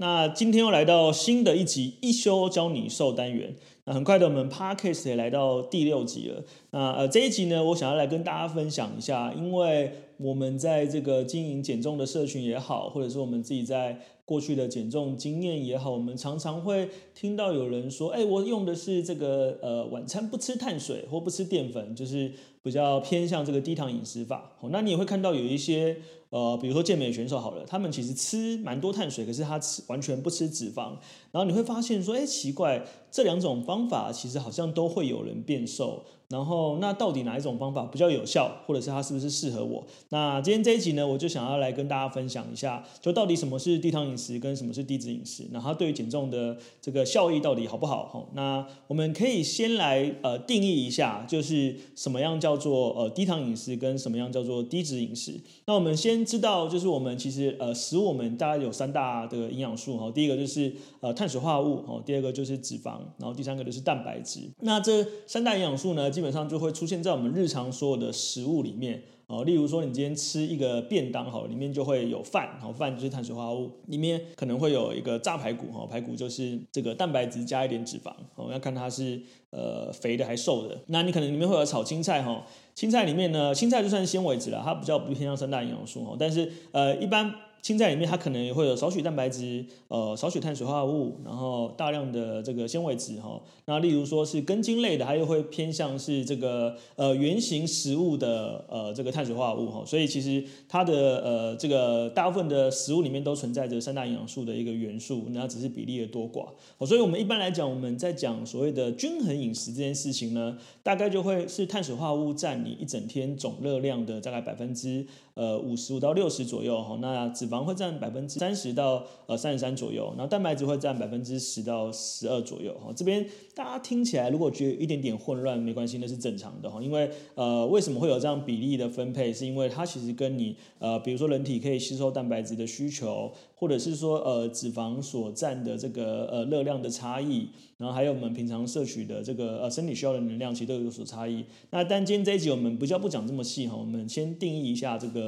那今天又来到新的一集一休教你瘦单元。很快的，我们 Podcast 也来到第六集了。那呃这一集呢，我想要来跟大家分享一下，因为我们在这个经营减重的社群也好，或者是我们自己在过去的减重经验也好，我们常常会听到有人说，哎，我用的是这个呃晚餐不吃碳水或不吃淀粉，就是比较偏向这个低糖饮食法。好，那你也会看到有一些。呃，比如说健美选手好了，他们其实吃蛮多碳水，可是他吃完全不吃脂肪，然后你会发现说，哎，奇怪，这两种方法其实好像都会有人变瘦。然后，那到底哪一种方法比较有效，或者是它是不是适合我？那今天这一集呢，我就想要来跟大家分享一下，就到底什么是低糖饮食，跟什么是低脂饮食，那它对于减重的这个效益到底好不好？哈，那我们可以先来呃定义一下，就是什么样叫做呃低糖饮食，跟什么样叫做低脂饮食。那我们先知道，就是我们其实呃食物我们大概有三大的营养素哈，第一个就是呃碳水化合物，哈，第二个就是脂肪，然后第三个就是蛋白质。那这三大营养素呢，基本上就会出现在我们日常所有的食物里面哦，例如说你今天吃一个便当好，里面就会有饭，然后，饭就是碳水化合物，里面可能会有一个炸排骨哈，排骨就是这个蛋白质加一点脂肪，哦，要看它是呃肥的还瘦的。那你可能里面会有炒青菜哈，青菜里面呢，青菜就算是纤维质了，它比较不偏向三大营养素哈，但是呃一般。青菜里面它可能也会有少许蛋白质，呃，少许碳水化合物，然后大量的这个纤维质哈。那例如说是根茎类的，它又会偏向是这个呃原型食物的呃这个碳水化合物哈。所以其实它的呃这个大部分的食物里面都存在着三大营养素的一个元素，那只是比例的多寡。所以我们一般来讲，我们在讲所谓的均衡饮食这件事情呢，大概就会是碳水化合物占你一整天总热量的大概百分之呃五十五到六十左右哈。那脂肪会占百分之三十到呃三十三左右，然后蛋白质会占百分之十到十二左右哈。这边大家听起来如果觉得一点点混乱，没关系，那是正常的哈。因为呃为什么会有这样比例的分配？是因为它其实跟你呃比如说人体可以吸收蛋白质的需求，或者是说呃脂肪所占的这个呃热量的差异，然后还有我们平常摄取的这个呃身体需要的能量，其实都有所差异。那但今天这一集我们比较不讲这么细哈，我们先定义一下这个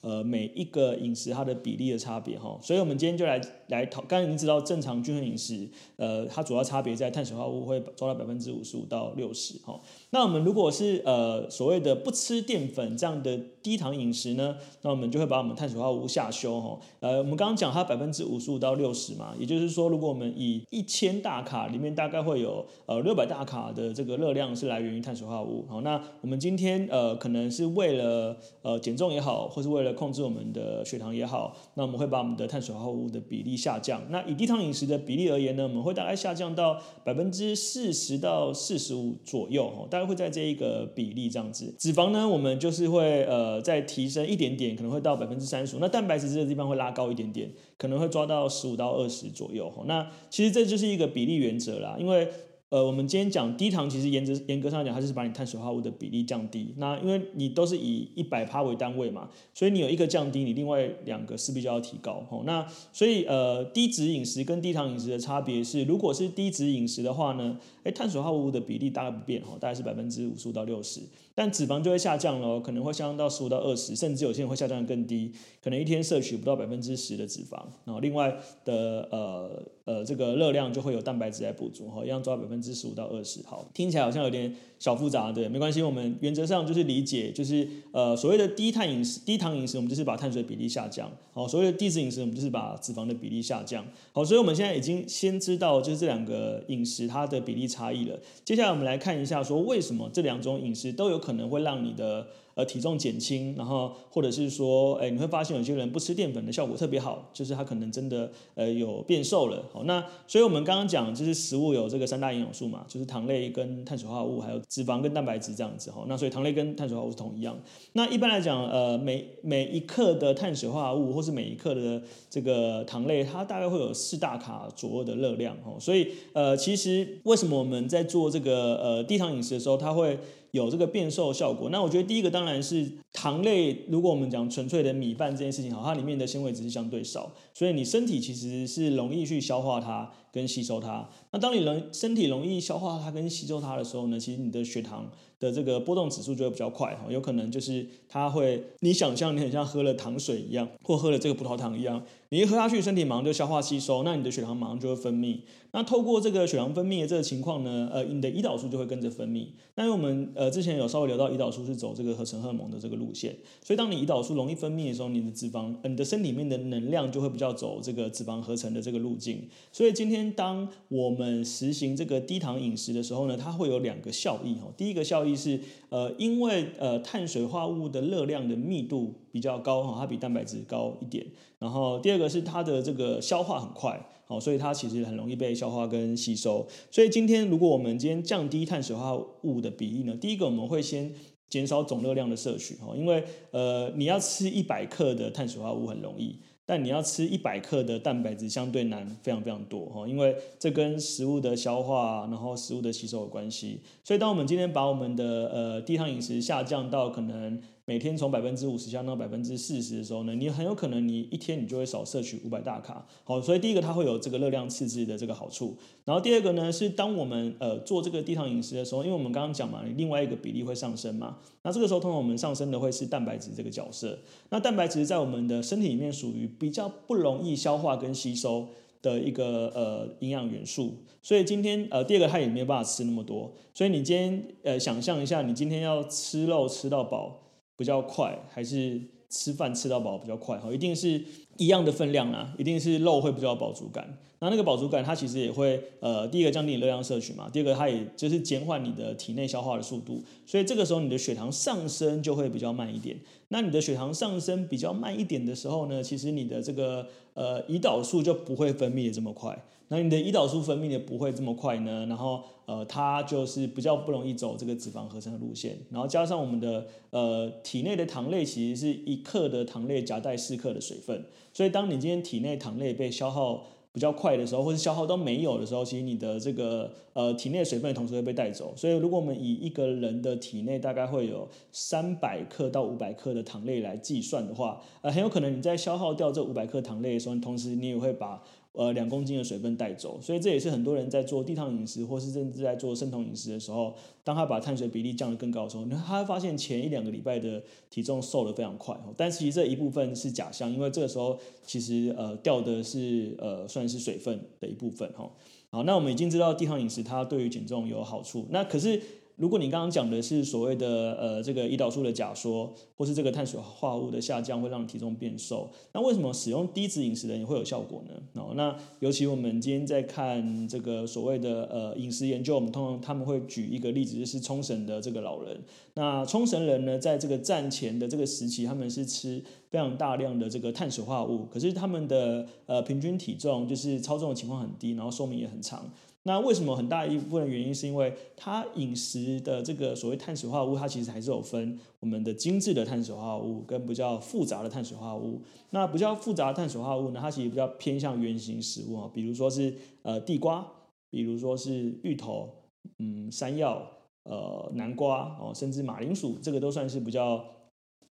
呃每一个饮食它的比例的差别哈。所以我们今天就来来讨，刚刚已经知道正常均衡饮食，呃它主要差别在碳水化合物会抓到百分之五十五到六十哈。那我们如果是呃所谓的不吃淀粉这样的低糖饮食呢，那我们就会把我们碳水化合物下修哈。呃我们刚刚讲它百分之五十五到六十嘛，也就是说如果我们以一千大卡里面大概会有呃六百大卡的这个热量是来源于碳水化合物。好，那我们今天呃可能是为了呃减重也好，或是为了控制我们的血糖也好，那我们会把我们的碳水化合物的比例下降。那以低糖饮食的比例而言呢，我们会大概下降到百分之四十到四十五左右，大概会在这一个比例这样子。脂肪呢，我们就是会呃再提升一点点，可能会到百分之三十五。那蛋白质这个地方会拉高一点点，可能会抓到十五到二十左右。那其实这就是一个比例原则啦，因为。呃，我们今天讲低糖，其实严格严格上讲，它是把你碳水化合物的比例降低。那因为你都是以一百帕为单位嘛，所以你有一个降低，你另外两个势必就要提高。哦，那所以呃，低脂饮食跟低糖饮食的差别是，如果是低脂饮食的话呢，诶，碳水化合物的比例大概不变，哦，大概是百分之五十五到六十，但脂肪就会下降了，可能会下降到十五到二十，甚至有些人会下降得更低，可能一天摄取不到百分之十的脂肪。然后另外的呃呃这个热量就会有蛋白质来补足，吼，一样抓百分之十五到二十，好，听起来好像有点小复杂，对，没关系，我们原则上就是理解，就是呃所谓的低碳饮食、低糖饮食，我们就是把碳水比例下降，好，所谓的低脂饮食，我们就是把脂肪的比例下降，好，所以我们现在已经先知道就是这两个饮食它的比例差异了，接下来我们来看一下说为什么这两种饮食都有可可能会让你的。呃体重减轻，然后或者是说，哎，你会发现有些人不吃淀粉的效果特别好，就是他可能真的呃有变瘦了。好，那所以我们刚刚讲就是食物有这个三大营养素嘛，就是糖类跟碳水化合物，还有脂肪跟蛋白质这样子。哈，那所以糖类跟碳水化合物是同一样。那一般来讲，呃，每每一克的碳水化合物或是每一克的这个糖类，它大概会有四大卡左右的热量。哈，所以呃，其实为什么我们在做这个呃低糖饮食的时候，它会有这个变瘦效果。那我觉得第一个当然是糖类，如果我们讲纯粹的米饭这件事情，好，它里面的纤维只是相对少，所以你身体其实是容易去消化它跟吸收它。那当你人身体容易消化它跟吸收它的时候呢，其实你的血糖的这个波动指数就会比较快哈，有可能就是它会，你想象你很像喝了糖水一样，或喝了这个葡萄糖一样，你一喝下去，身体马上就消化吸收，那你的血糖马上就会分泌。那透过这个血糖分泌的这个情况呢，呃，你的胰岛素就会跟着分泌。那因为我们呃之前有稍微聊到，胰岛素是走这个合成荷尔蒙的这个路线，所以当你胰岛素容易分泌的时候，你的脂肪，呃，你的身体里面的能量就会比较走这个脂肪合成的这个路径。所以今天天当我们实行这个低糖饮食的时候呢，它会有两个效益哈。第一个效益是，呃，因为呃碳水化合物的热量的密度比较高哈，它比蛋白质高一点。然后第二个是它的这个消化很快，好，所以它其实很容易被消化跟吸收。所以今天如果我们今天降低碳水化合物的比例呢，第一个我们会先减少总热量的摄取哈，因为呃你要吃一百克的碳水化合物很容易。但你要吃一百克的蛋白质相对难，非常非常多哈，因为这跟食物的消化，然后食物的吸收有关系。所以当我们今天把我们的呃低糖饮食下降到可能每天从百分之五十降到百分之四十的时候呢，你很有可能你一天你就会少摄取五百大卡。好，所以第一个它会有这个热量赤字的这个好处。然后第二个呢是当我们呃做这个低糖饮食的时候，因为我们刚刚讲嘛，你另外一个比例会上升嘛，那这个时候通常我们上升的会是蛋白质这个角色。那蛋白质在我们的身体里面属于比较不容易消化跟吸收的一个呃营养元素，所以今天呃第二个它也没有办法吃那么多，所以你今天呃想象一下，你今天要吃肉吃到饱比较快，还是吃饭吃到饱比较快？哈，一定是一样的分量啊，一定是肉会比较饱足感。那那个饱足感它其实也会呃第一个降低你热量摄取嘛，第二个它也就是减缓你的体内消化的速度，所以这个时候你的血糖上升就会比较慢一点。那你的血糖上升比较慢一点的时候呢，其实你的这个呃胰岛素就不会分泌的这么快。那你的胰岛素分泌的不会这么快呢，然后呃它就是比较不容易走这个脂肪合成的路线。然后加上我们的呃体内的糖类其实是一克的糖类夹带四克的水分，所以当你今天体内糖类被消耗比较快的时候，或是消耗都没有的时候，其实你的这个呃体内水分同时会被带走。所以如果我们以一个人的体内大概会有三百克到五百克的糖类来计算的话，呃，很有可能你在消耗掉这五百克糖类的时候，同时你也会把。呃，两公斤的水分带走，所以这也是很多人在做低糖饮食，或是甚至在做生酮饮食的时候，当他把碳水比例降得更高的时候，他会发现前一两个礼拜的体重瘦得非常快。但其实这一部分是假象，因为这个时候其实呃掉的是呃算是水分的一部分哈。好，那我们已经知道低糖饮食它对于减重有好处，那可是。如果你刚刚讲的是所谓的呃这个胰岛素的假说，或是这个碳水化合物的下降会让体重变瘦，那为什么使用低脂饮食的人也会有效果呢？哦，那尤其我们今天在看这个所谓的呃饮食研究，我们通常他们会举一个例子，就是冲绳的这个老人。那冲绳人呢，在这个战前的这个时期，他们是吃非常大量的这个碳水化合物，可是他们的呃平均体重就是超重的情况很低，然后寿命也很长。那为什么很大一部分的原因是因为它饮食的这个所谓碳水化合物，它其实还是有分我们的精致的碳水化合物跟比较复杂的碳水化合物。那比较复杂的碳水化合物呢，它其实比较偏向原型食物啊，比如说是呃地瓜，比如说是芋头，嗯，山药，呃，南瓜哦，甚至马铃薯，这个都算是比较。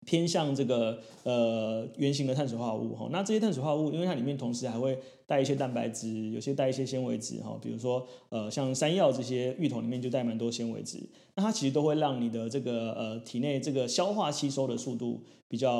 偏向这个呃原型的碳水化合物哈，那这些碳水化合物，因为它里面同时还会带一些蛋白质，有些带一些纤维质哈，比如说呃像山药这些芋头里面就带蛮多纤维质，那它其实都会让你的这个呃体内这个消化吸收的速度比较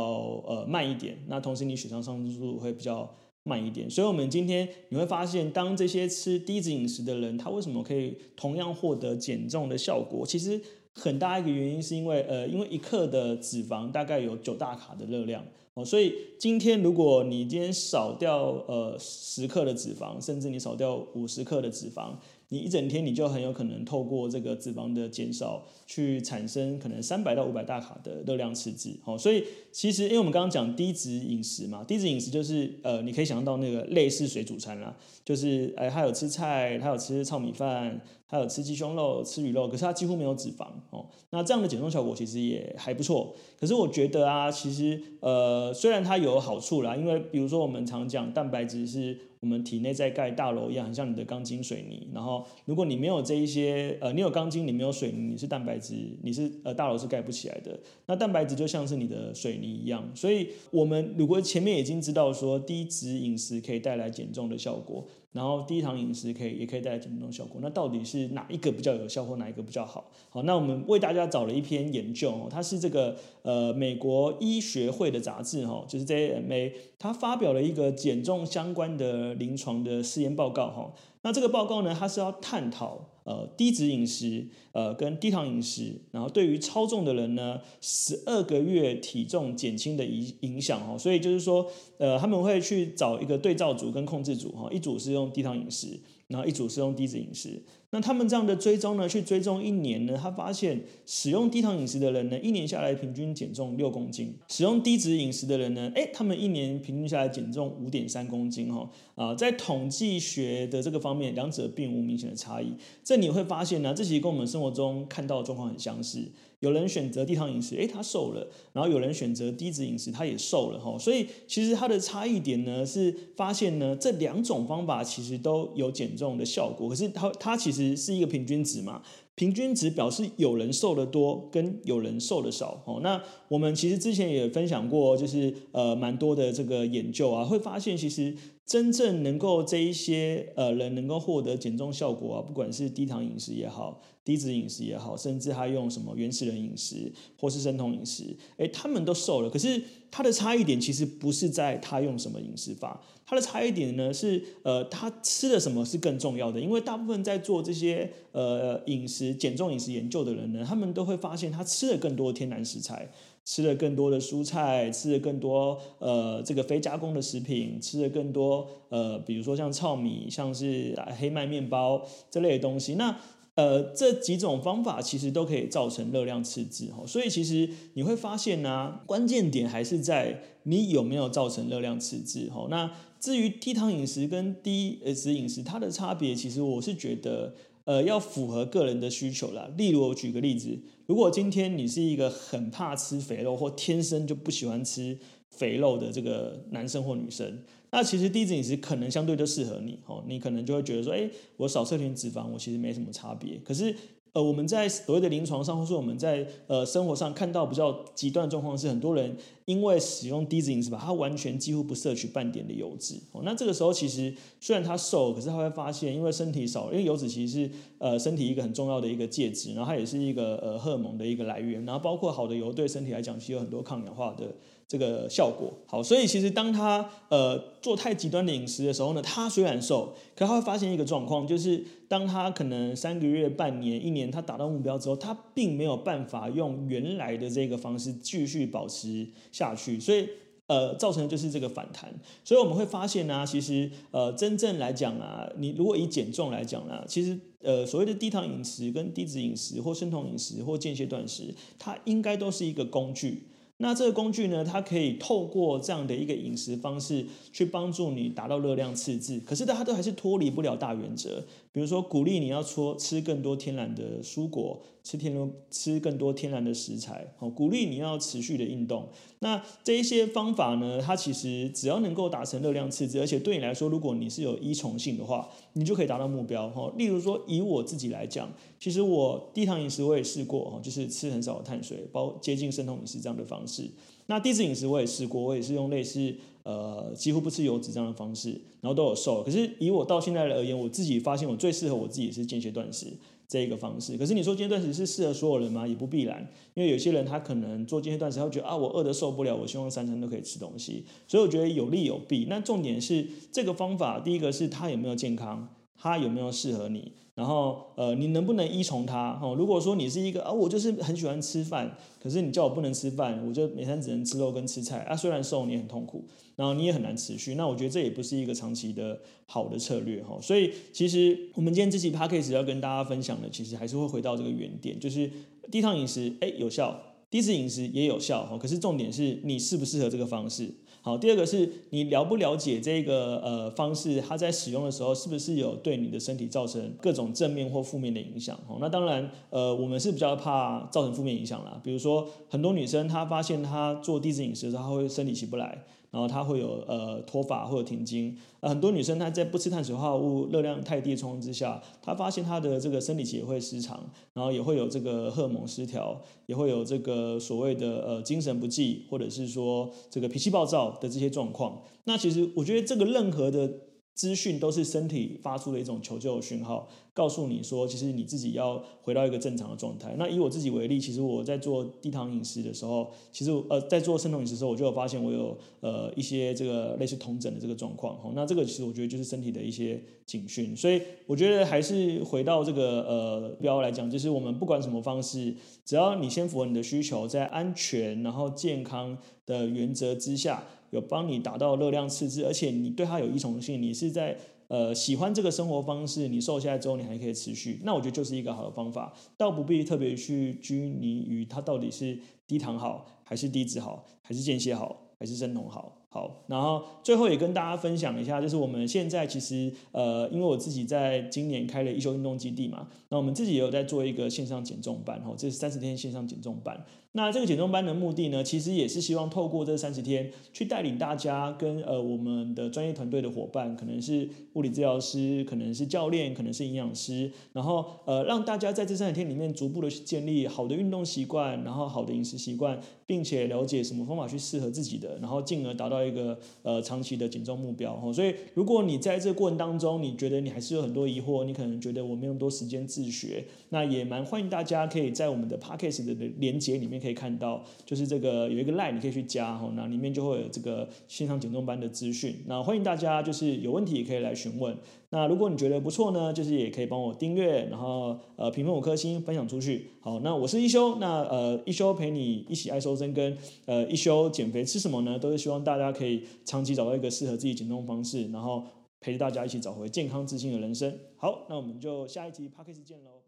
呃慢一点，那同时你血糖上升速度会比较慢一点，所以我们今天你会发现，当这些吃低脂饮食的人，他为什么可以同样获得减重的效果？其实。很大一个原因是因为，呃，因为一克的脂肪大概有九大卡的热量，哦，所以今天如果你今天少掉呃十克的脂肪，甚至你少掉五十克的脂肪。你一整天你就很有可能透过这个脂肪的减少，去产生可能三百到五百大卡的热量赤字。好，所以其实因为我们刚刚讲低脂饮食嘛，低脂饮食就是呃，你可以想象到那个类似水煮餐啦，就是哎，他有吃菜，他有吃糙米饭，他有吃鸡胸肉、吃鱼肉，可是他几乎没有脂肪哦。那这样的减重效果其实也还不错。可是我觉得啊，其实呃，虽然它有好处啦，因为比如说我们常讲蛋白质是。我们体内在盖大楼一样，很像你的钢筋水泥。然后，如果你没有这一些，呃，你有钢筋，你没有水泥，你是蛋白质，你是呃大楼是盖不起来的。那蛋白质就像是你的水泥一样。所以，我们如果前面已经知道说低脂饮食可以带来减重的效果。然后低糖饮食可以也可以带来减重效果，那到底是哪一个比较有效或哪一个比较好？好，那我们为大家找了一篇研究哦，它是这个呃美国医学会的杂志哈，就是 JMA，它发表了一个减重相关的临床的试验报告哈。那这个报告呢，它是要探讨呃低脂饮食呃跟低糖饮食，然后对于超重的人呢，十二个月体重减轻的影影响哈。所以就是说呃他们会去找一个对照组跟控制组哈，一组是用低糖饮食，然后一组是用低脂饮食。那他们这样的追踪呢，去追踪一年呢，他发现使用低糖饮食的人呢，一年下来平均减重六公斤；使用低脂饮食的人呢，诶，他们一年平均下来减重五点三公斤哈。啊，在统计学的这个方面，两者并无明显的差异。这你会发现呢，这其实跟我们生活中看到的状况很相似。有人选择低糖饮食，诶，他瘦了；然后有人选择低脂饮食，他也瘦了哈。所以其实它的差异点呢，是发现呢，这两种方法其实都有减重的效果。可是它它其实是一个平均值嘛，平均值表示有人瘦得多，跟有人瘦得少。哦，那我们其实之前也分享过，就是呃蛮多的这个研究啊，会发现其实。真正能够这一些呃人能够获得减重效果啊，不管是低糖饮食也好，低脂饮食也好，甚至他用什么原始人饮食或是生酮饮食，诶，他们都瘦了。可是他的差异点其实不是在他用什么饮食法，他的差异点呢是呃他吃了什么是更重要的。因为大部分在做这些呃饮食减重饮食研究的人呢，他们都会发现他吃了更多天然食材。吃了更多的蔬菜，吃了更多呃这个非加工的食品，吃了更多呃比如说像糙米，像是黑麦面包这类的东西。那呃这几种方法其实都可以造成热量赤字哈。所以其实你会发现呢、啊，关键点还是在你有没有造成热量赤字哈。那至于低糖饮食跟低脂饮食，它的差别其实我是觉得。呃，要符合个人的需求啦。例如，我举个例子，如果今天你是一个很怕吃肥肉，或天生就不喜欢吃肥肉的这个男生或女生，那其实低脂饮食可能相对就适合你哦。你可能就会觉得说，哎，我少摄点脂肪，我其实没什么差别。可是。呃，我们在所谓的临床上，或是我们在呃生活上看到比较极端的状况是，很多人因为使用低脂饮食吧，他完全几乎不摄取半点的油脂。哦，那这个时候其实虽然他瘦，可是他会发现，因为身体少，因为油脂其实是呃身体一个很重要的一个介质，然后它也是一个呃荷尔蒙的一个来源，然后包括好的油对身体来讲，其实有很多抗氧化的。这个效果好，所以其实当他呃做太极端的饮食的时候呢，他虽然瘦，可他会发现一个状况，就是当他可能三个月、半年、一年，他达到目标之后，他并没有办法用原来的这个方式继续保持下去，所以呃造成的就是这个反弹。所以我们会发现呢、其实呃真正来讲啊，你如果以减重来讲呢、其实呃所谓的低糖饮食、跟低脂饮食或生酮饮食或间歇断食，它应该都是一个工具。那这个工具呢，它可以透过这样的一个饮食方式去帮助你达到热量赤字，可是它都还是脱离不了大原则。比如说，鼓励你要说吃更多天然的蔬果，吃天然吃更多天然的食材，好，鼓励你要持续的运动。那这一些方法呢，它其实只要能够达成热量赤字，而且对你来说，如果你是有依从性的话，你就可以达到目标。哈，例如说，以我自己来讲，其实我低糖饮食我也试过，哈，就是吃很少的碳水，包接近生酮饮食这样的方式。那低脂饮食我也试过，我也是用类似。呃，几乎不吃油脂这样的方式，然后都有瘦。可是以我到现在而言，我自己发现我最适合我自己是间歇断食这一个方式。可是你说间歇断食是适合所有人吗？也不必然，因为有些人他可能做间歇断食，他会觉得啊，我饿得受不了，我希望三餐都可以吃东西。所以我觉得有利有弊。那重点是这个方法，第一个是它有没有健康。它有没有适合你？然后，呃，你能不能依从他？哦，如果说你是一个啊，我就是很喜欢吃饭，可是你叫我不能吃饭，我就每天只能吃肉跟吃菜啊。虽然瘦，你很痛苦，然后你也很难持续。那我觉得这也不是一个长期的好的策略哈。所以，其实我们今天这期 Podcast 要跟大家分享的，其实还是会回到这个原点，就是低糖饮食，哎，有效；低脂饮食也有效哈。可是重点是你适不适合这个方式。好，第二个是你了不了解这个呃方式，它在使用的时候是不是有对你的身体造成各种正面或负面的影响？哦，那当然，呃，我们是比较怕造成负面影响啦。比如说，很多女生她发现她做低脂饮食，她会身体起不来。然后它会有呃脱发或者停经，呃很多女生她在不吃碳水化合物、热量太低的状况之下，她发现她的这个生理期也会失常，然后也会有这个荷尔蒙失调，也会有这个所谓的呃精神不济，或者是说这个脾气暴躁的这些状况。那其实我觉得这个任何的。资讯都是身体发出的一种求救讯号，告诉你说，其实你自己要回到一个正常的状态。那以我自己为例，其实我在做低糖饮食的时候，其实呃在做生酮饮食的时候，我就有发现我有呃一些这个类似酮疹的这个状况。那这个其实我觉得就是身体的一些警讯。所以我觉得还是回到这个呃标来讲，就是我们不管什么方式，只要你先符合你的需求，在安全然后健康的原则之下。有帮你达到热量赤字，而且你对它有依从性，你是在呃喜欢这个生活方式，你瘦下来之后你还可以持续，那我觉得就是一个好的方法，倒不必特别去拘泥于它到底是低糖好，还是低脂好，还是间歇好，还是生酮好。好，然后最后也跟大家分享一下，就是我们现在其实呃，因为我自己在今年开了一休运动基地嘛，那我们自己也有在做一个线上减重班，哈，这是三十天线上减重班。那这个减重班的目的呢，其实也是希望透过这三十天，去带领大家跟呃我们的专业团队的伙伴，可能是物理治疗师，可能是教练，可能是营养师，然后呃让大家在这三十天里面逐步的去建立好的运动习惯，然后好的饮食习惯，并且了解什么方法去适合自己的，然后进而达到。一个呃长期的减重目标哈，所以如果你在这个过程当中，你觉得你还是有很多疑惑，你可能觉得我没有那么多时间自学，那也蛮欢迎大家可以在我们的 p a c k a g e 的连接里面可以看到，就是这个有一个 Line 你可以去加哈，那里面就会有这个线上减重班的资讯，那欢迎大家就是有问题也可以来询问。那如果你觉得不错呢，就是也可以帮我订阅，然后呃评分五颗星，分享出去。好，那我是一休，那呃一休陪你一起爱瘦身跟呃一休减肥吃什么呢？都是希望大家可以长期找到一个适合自己减重方式，然后陪着大家一起找回健康自信的人生。好，那我们就下一集 p a c k a g e 见喽。